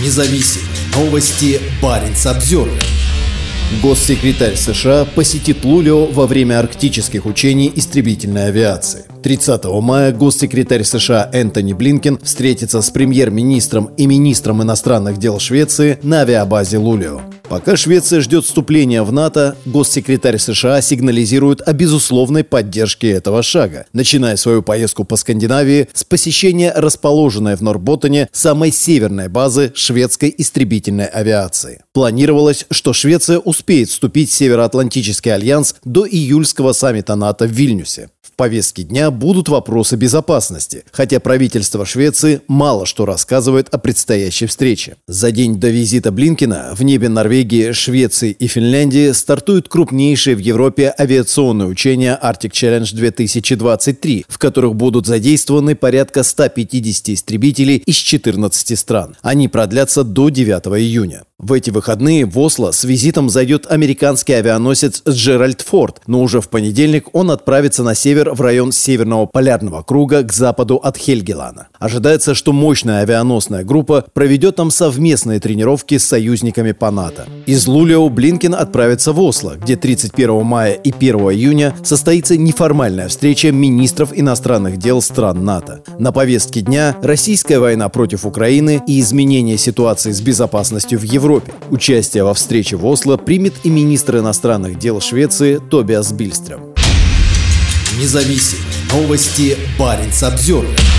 Независимые новости. Барин обзервер Госсекретарь США посетит Лулио во время арктических учений истребительной авиации. 30 мая госсекретарь США Энтони Блинкен встретится с премьер-министром и министром иностранных дел Швеции на авиабазе Лулио. Пока Швеция ждет вступления в НАТО, госсекретарь США сигнализирует о безусловной поддержке этого шага, начиная свою поездку по Скандинавии с посещения расположенной в Норботтоне самой северной базы шведской истребительной авиации. Планировалось, что Швеция успеет вступить в Североатлантический альянс до июльского саммита НАТО в Вильнюсе повестке дня будут вопросы безопасности, хотя правительство Швеции мало что рассказывает о предстоящей встрече. За день до визита Блинкина в небе Норвегии, Швеции и Финляндии стартуют крупнейшие в Европе авиационные учения Arctic Challenge 2023, в которых будут задействованы порядка 150 истребителей из 14 стран. Они продлятся до 9 июня. В эти выходные в Осло с визитом зайдет американский авианосец Джеральд Форд, но уже в понедельник он отправится на север в район Северного полярного круга к западу от Хельгелана. Ожидается, что мощная авианосная группа проведет там совместные тренировки с союзниками по НАТО. Из Лулио Блинкин отправится в Осло, где 31 мая и 1 июня состоится неформальная встреча министров иностранных дел стран НАТО. На повестке дня российская война против Украины и изменение ситуации с безопасностью в Европе Европе. Участие во встрече в Осло примет и министр иностранных дел Швеции Тобиас Бильстрем. Независимые новости. Барин обзервер